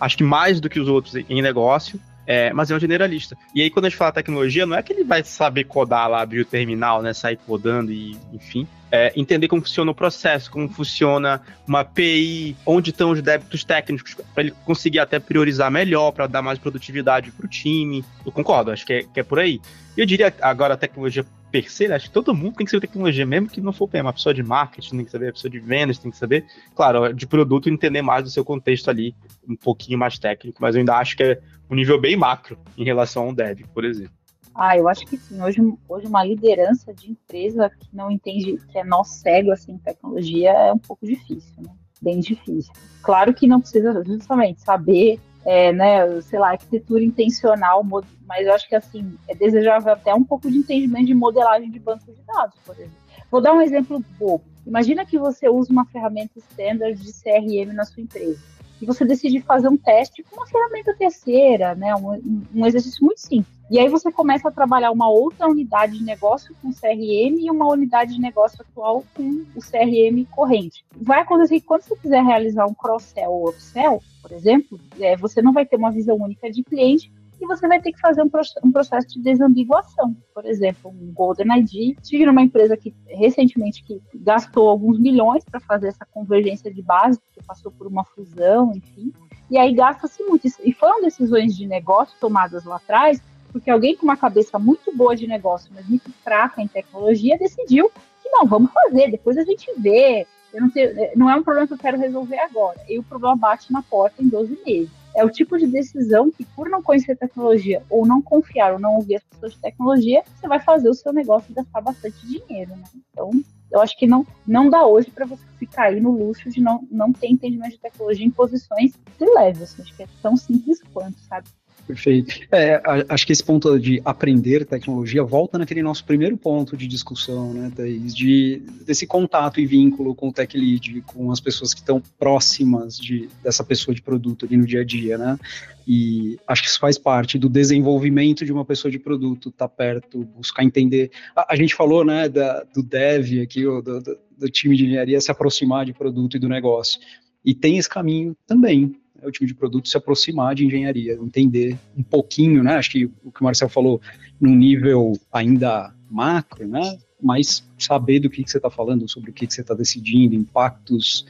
acho que mais do que os outros em negócio. É, mas é um generalista. E aí, quando a gente fala tecnologia, não é que ele vai saber codar lá, abrir o terminal, né? Sair codando e, enfim. É, entender como funciona o processo, como funciona uma API, onde estão os débitos técnicos, para ele conseguir até priorizar melhor, para dar mais produtividade para o time. Eu concordo, acho que é, que é por aí. Eu diria agora a tecnologia per se, acho que todo mundo tem que saber tecnologia, mesmo que não for uma pessoa de marketing tem que saber, a pessoa de vendas tem que saber, claro, de produto entender mais do seu contexto ali, um pouquinho mais técnico, mas eu ainda acho que é um nível bem macro em relação a um dev, por exemplo. Ah, eu acho que sim. Hoje, hoje uma liderança de empresa que não entende que é nó cego assim, tecnologia é um pouco difícil, né? Bem difícil. Claro que não precisa justamente saber é, né, sei lá, arquitetura intencional, mas eu acho que assim, é desejável até um pouco de entendimento de modelagem de banco de dados, por exemplo. Vou dar um exemplo bobo. Imagina que você usa uma ferramenta standard de CRM na sua empresa e você decide fazer um teste com uma ferramenta terceira, né, um, um exercício muito simples. E aí você começa a trabalhar uma outra unidade de negócio com CRM e uma unidade de negócio atual com o CRM corrente. Vai acontecer que quando você quiser realizar um cross-sell ou upsell, por exemplo, é, você não vai ter uma visão única de cliente e você vai ter que fazer um, um processo de desambiguação. Por exemplo, um Golden ID. Tive numa empresa que recentemente que gastou alguns milhões para fazer essa convergência de base, que passou por uma fusão, enfim. E aí gasta-se muito. E foram decisões de negócio tomadas lá atrás porque alguém com uma cabeça muito boa de negócio, mas muito fraca em tecnologia, decidiu que não, vamos fazer, depois a gente vê. Não, tenho, não, é um problema que eu quero resolver agora. E o problema bate na porta em 12 meses. É o tipo de decisão que, por não conhecer tecnologia, ou não confiar, ou não ouvir as pessoas de tecnologia, você vai fazer o seu negócio gastar bastante dinheiro. Né? Então, eu acho que não, não dá hoje para você ficar aí no luxo de não, não ter entendimento de tecnologia em posições de leve. Assim, acho que é tão simples quanto, sabe? Perfeito. É, acho que esse ponto de aprender tecnologia volta naquele nosso primeiro ponto de discussão, né, Thaís? De, desse contato e vínculo com o tech lead, com as pessoas que estão próximas de, dessa pessoa de produto ali no dia a dia, né? E acho que isso faz parte do desenvolvimento de uma pessoa de produto, estar tá perto, buscar entender. A, a, gente falou, né, da, do dev aqui, do, do, do time de engenharia se aproximar de produto e do negócio. E tem esse caminho também, é o time de produto se aproximar de engenharia, entender um pouquinho, né? Acho que o que o Marcel falou, num nível ainda macro, né? Mas saber do que, que você está falando, sobre o que, que você está decidindo, impactos,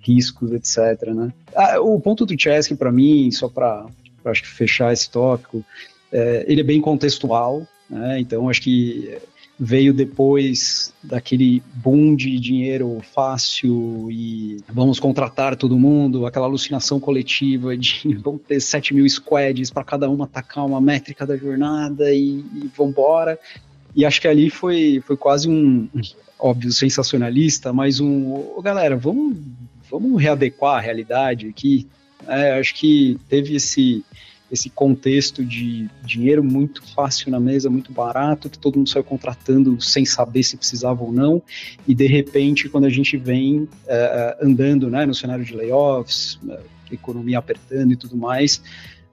riscos, etc. Né? Ah, o ponto do Chesky, para mim, só para acho que fechar esse tópico, é, ele é bem contextual, né? Então acho que veio depois daquele boom de dinheiro fácil e vamos contratar todo mundo, aquela alucinação coletiva de vamos ter 7 mil squads para cada uma atacar uma métrica da jornada e, e vambora. E acho que ali foi, foi quase um, óbvio, sensacionalista, mas um, oh, galera, vamos, vamos readequar a realidade aqui. É, acho que teve esse esse contexto de dinheiro muito fácil na mesa, muito barato, que todo mundo saiu contratando sem saber se precisava ou não, e de repente, quando a gente vem é, andando né, no cenário de layoffs, é, economia apertando e tudo mais,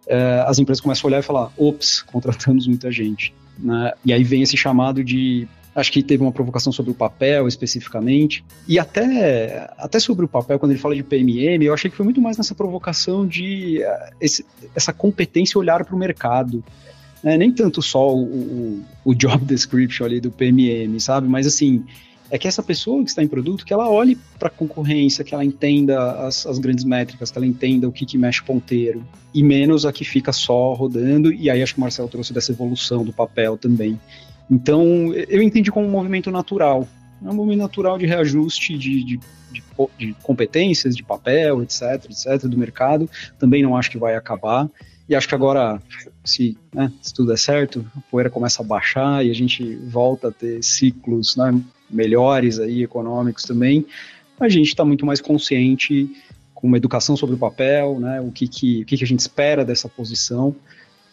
é, as empresas começam a olhar e falar: ops, contratamos muita gente. né? E aí vem esse chamado de Acho que teve uma provocação sobre o papel especificamente. E até, até sobre o papel, quando ele fala de PMM, eu achei que foi muito mais nessa provocação de uh, esse, essa competência olhar para o mercado. É, nem tanto só o, o, o, job description ali do PMM, sabe? Mas assim, é que essa pessoa que está em produto, que ela olhe para a concorrência, que ela entenda as, as, grandes métricas, que ela entenda o que, que mexe ponteiro, e menos a que fica só rodando, e aí acho que o Marcel trouxe dessa evolução do papel também. Então, eu entendi como um movimento natural. É um movimento natural de reajuste de, de, de, de competências, de papel, etc, etc, do mercado. Também não acho que vai acabar. E acho que agora, se, né, se tudo der certo, a poeira começa a baixar e a gente volta a ter ciclos né, melhores aí, econômicos também, a gente está muito mais consciente com uma educação sobre o papel, né, o que, que, o que, que a gente espera dessa posição.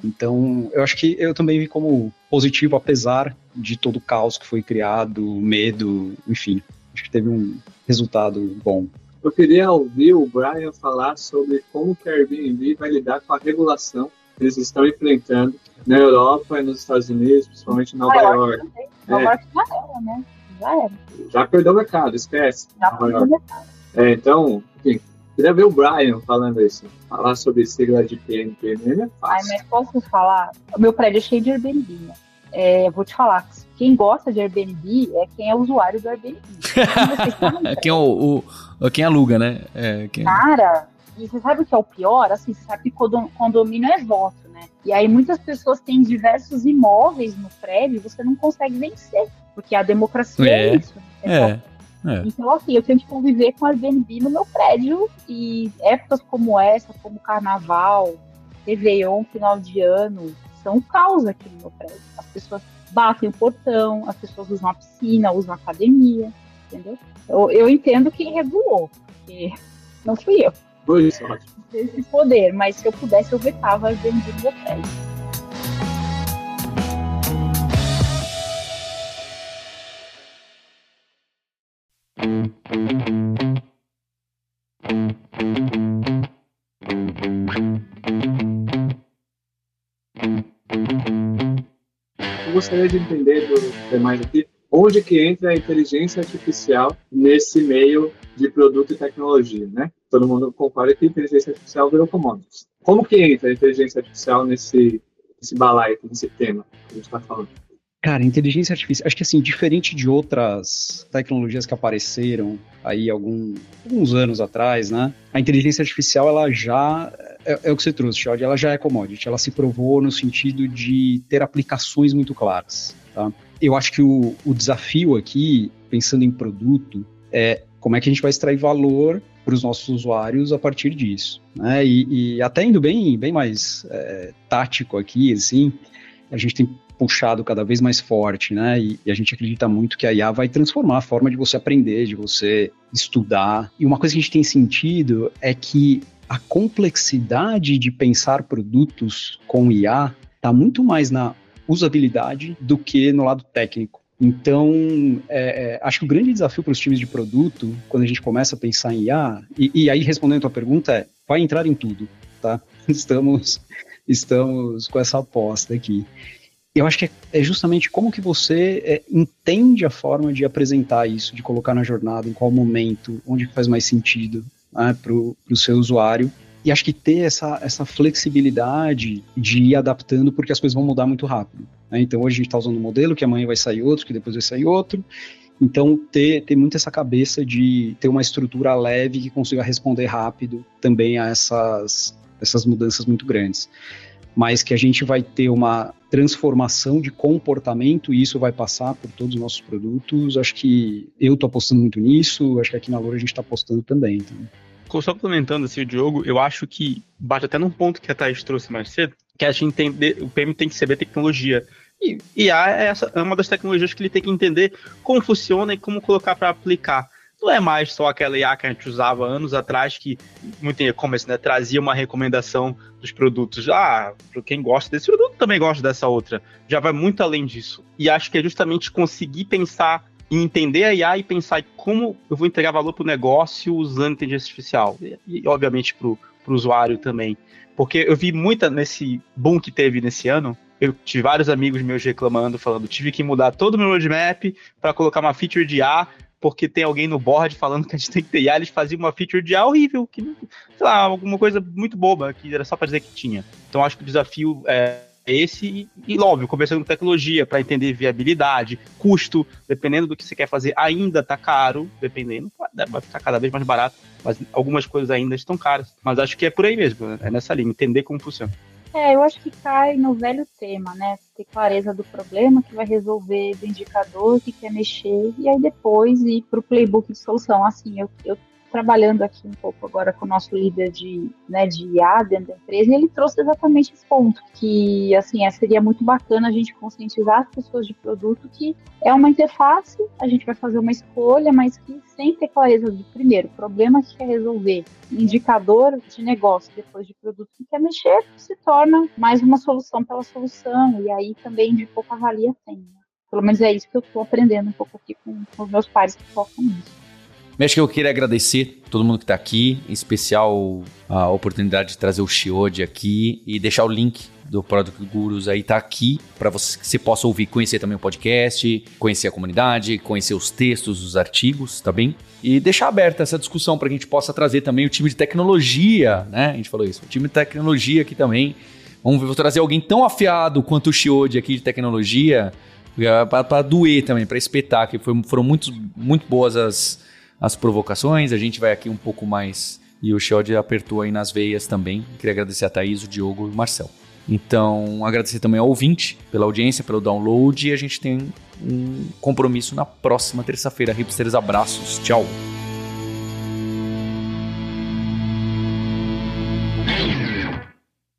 Então, eu acho que eu também vi como positivo, apesar de todo o caos que foi criado, medo, enfim. Acho que teve um resultado bom. Eu queria ouvir o Brian falar sobre como que a Airbnb vai lidar com a regulação que eles estão enfrentando na Europa e nos Estados Unidos, principalmente em Nova ah, York. Nova York já era, né? Já era. Já perdeu o mercado, esquece. Já perdeu o mercado. É, então, enfim, Queria ver o Brian falando isso. Falar sobre sigla de PNPM é fácil. Ai, mas posso falar? O meu prédio é cheio de Airbnb, né? É, vou te falar, quem gosta de Airbnb é quem é usuário do Airbnb. quem, é o, o, quem aluga, né? É, quem... Cara, e você sabe o que é o pior? Assim, você sabe que condomínio é voto, né? E aí muitas pessoas têm diversos imóveis no prédio e você não consegue vencer, porque a democracia é, é isso. Né? É. É. Então, assim, eu tenho que conviver com Airbnb no meu prédio e épocas como essa, como Carnaval, Réveillon, final de ano, são caos aqui no meu prédio. As pessoas batem o portão, as pessoas usam a piscina, usam a academia, entendeu? Eu, eu entendo quem regulou, porque não fui eu. Foi isso, ótimo. Esse poder, mas se eu pudesse, eu vetava Airbnb no meu prédio. Gostaria de entender dos demais aqui onde que entra a inteligência artificial nesse meio de produto e tecnologia, né? Todo mundo concorda que inteligência artificial virou commodities. Como que entra a inteligência artificial nesse, nesse balaio, nesse tema que a gente está falando? Cara, inteligência artificial, acho que assim, diferente de outras tecnologias que apareceram aí algum, alguns anos atrás, né? A inteligência artificial, ela já, é, é o que você trouxe, Chod, ela já é commodity, ela se provou no sentido de ter aplicações muito claras, tá? Eu acho que o, o desafio aqui, pensando em produto, é como é que a gente vai extrair valor para os nossos usuários a partir disso, né? E, e até indo bem, bem mais é, tático aqui, assim, a gente tem puxado cada vez mais forte, né? E, e, a gente acredita muito que a IA vai transformar a forma de você aprender, de você estudar. E uma coisa que a gente tem sentido é que a complexidade de pensar produtos com IA está muito mais na usabilidade do que no lado técnico. Então, é, é, acho que o grande desafio para os times de produto, quando a gente começa a pensar em IA, e, e aí respondendo a tua pergunta, é: vai entrar em tudo, tá? Estamos, estamos com essa aposta aqui eu acho que é, é, justamente como que você é, entende a forma de apresentar isso, de colocar na jornada, em qual momento, onde faz mais sentido né, para o seu usuário. E acho que ter essa, essa flexibilidade de ir adaptando, porque as coisas vão mudar muito rápido. Né? Então hoje a gente está usando um modelo, que amanhã vai sair outro, que depois vai sair outro. Então, ter, ter muito essa cabeça de ter uma estrutura leve que consiga responder rápido também a essas, essas mudanças muito grandes mas que a gente vai ter uma transformação de comportamento e isso vai passar por todos os nossos produtos. Acho que eu estou apostando muito nisso, acho que aqui na Loura a gente está apostando também. Então. Só complementando assim, o Diogo, eu acho que bate até num ponto que a Thais trouxe mais cedo, que a gente entender, o PM tem que saber tecnologia. E é, essa, é uma das tecnologias que ele tem que entender como funciona e como colocar para aplicar não é mais só aquela IA que a gente usava anos atrás, que muito e-commerce né, trazia uma recomendação dos produtos. Ah, para quem gosta desse produto também gosta dessa outra. Já vai muito além disso. E acho que é justamente conseguir pensar em entender a IA e pensar como eu vou entregar valor para o negócio usando inteligência artificial. E, e obviamente, para o usuário também. Porque eu vi muita nesse boom que teve nesse ano, eu tive vários amigos meus reclamando, falando, tive que mudar todo o meu roadmap para colocar uma feature de A, porque tem alguém no board falando que a gente tem que ter eles faziam uma feature de A horrível, que, sei lá, alguma coisa muito boba, que era só para dizer que tinha. Então acho que o desafio é esse e, e óbvio, começando com tecnologia para entender viabilidade, custo, dependendo do que você quer fazer, ainda tá caro, dependendo, vai ficar cada vez mais barato, mas algumas coisas ainda estão caras. Mas acho que é por aí mesmo, é nessa linha, entender como funciona. É, eu acho que cai no velho tema, né? Ter clareza do problema que vai resolver, do indicador que quer mexer, e aí depois ir para o playbook de solução. Assim, eu, eu trabalhando aqui um pouco agora com o nosso líder de, né, de IA dentro da empresa, e ele trouxe exatamente esse ponto, que assim, é, seria muito bacana a gente conscientizar as pessoas de produto que é uma interface, a gente vai fazer uma escolha, mas que sem ter clareza do primeiro, problema que quer resolver, indicador de negócio, depois de produto que quer mexer, se torna mais uma solução pela solução, e aí também de pouca valia tem. Né? Pelo menos é isso que eu estou aprendendo um pouco aqui com, com os meus pares que focam nisso. Mas que eu queria agradecer todo mundo que está aqui, em especial a oportunidade de trazer o Shiode aqui e deixar o link do Product Gurus aí tá aqui para você que você possa ouvir, conhecer também o podcast, conhecer a comunidade, conhecer os textos, os artigos, tá bem? E deixar aberta essa discussão para que a gente possa trazer também o time de tecnologia, né? A gente falou isso, o time de tecnologia aqui também. Vamos trazer alguém tão afiado quanto o Shiode aqui de tecnologia, é, para doer também, para espetar, que foram muito, muito boas as, as provocações. A gente vai aqui um pouco mais. E o Shiod apertou aí nas veias também. Queria agradecer a Thaís, o Diogo e o Marcel. Então, agradecer também ao ouvinte pela audiência, pelo download. E a gente tem um compromisso na próxima terça-feira. Hipsters, abraços. Tchau.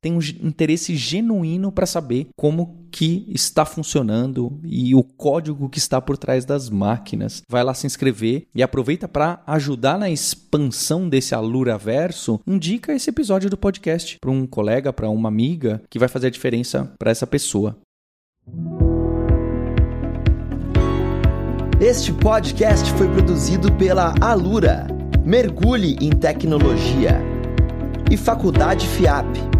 tem um interesse genuíno para saber como que está funcionando e o código que está por trás das máquinas. Vai lá se inscrever e aproveita para ajudar na expansão desse Alura Verso. Indica esse episódio do podcast para um colega, para uma amiga que vai fazer a diferença para essa pessoa. Este podcast foi produzido pela Alura. Mergulhe em tecnologia. E Faculdade FIAP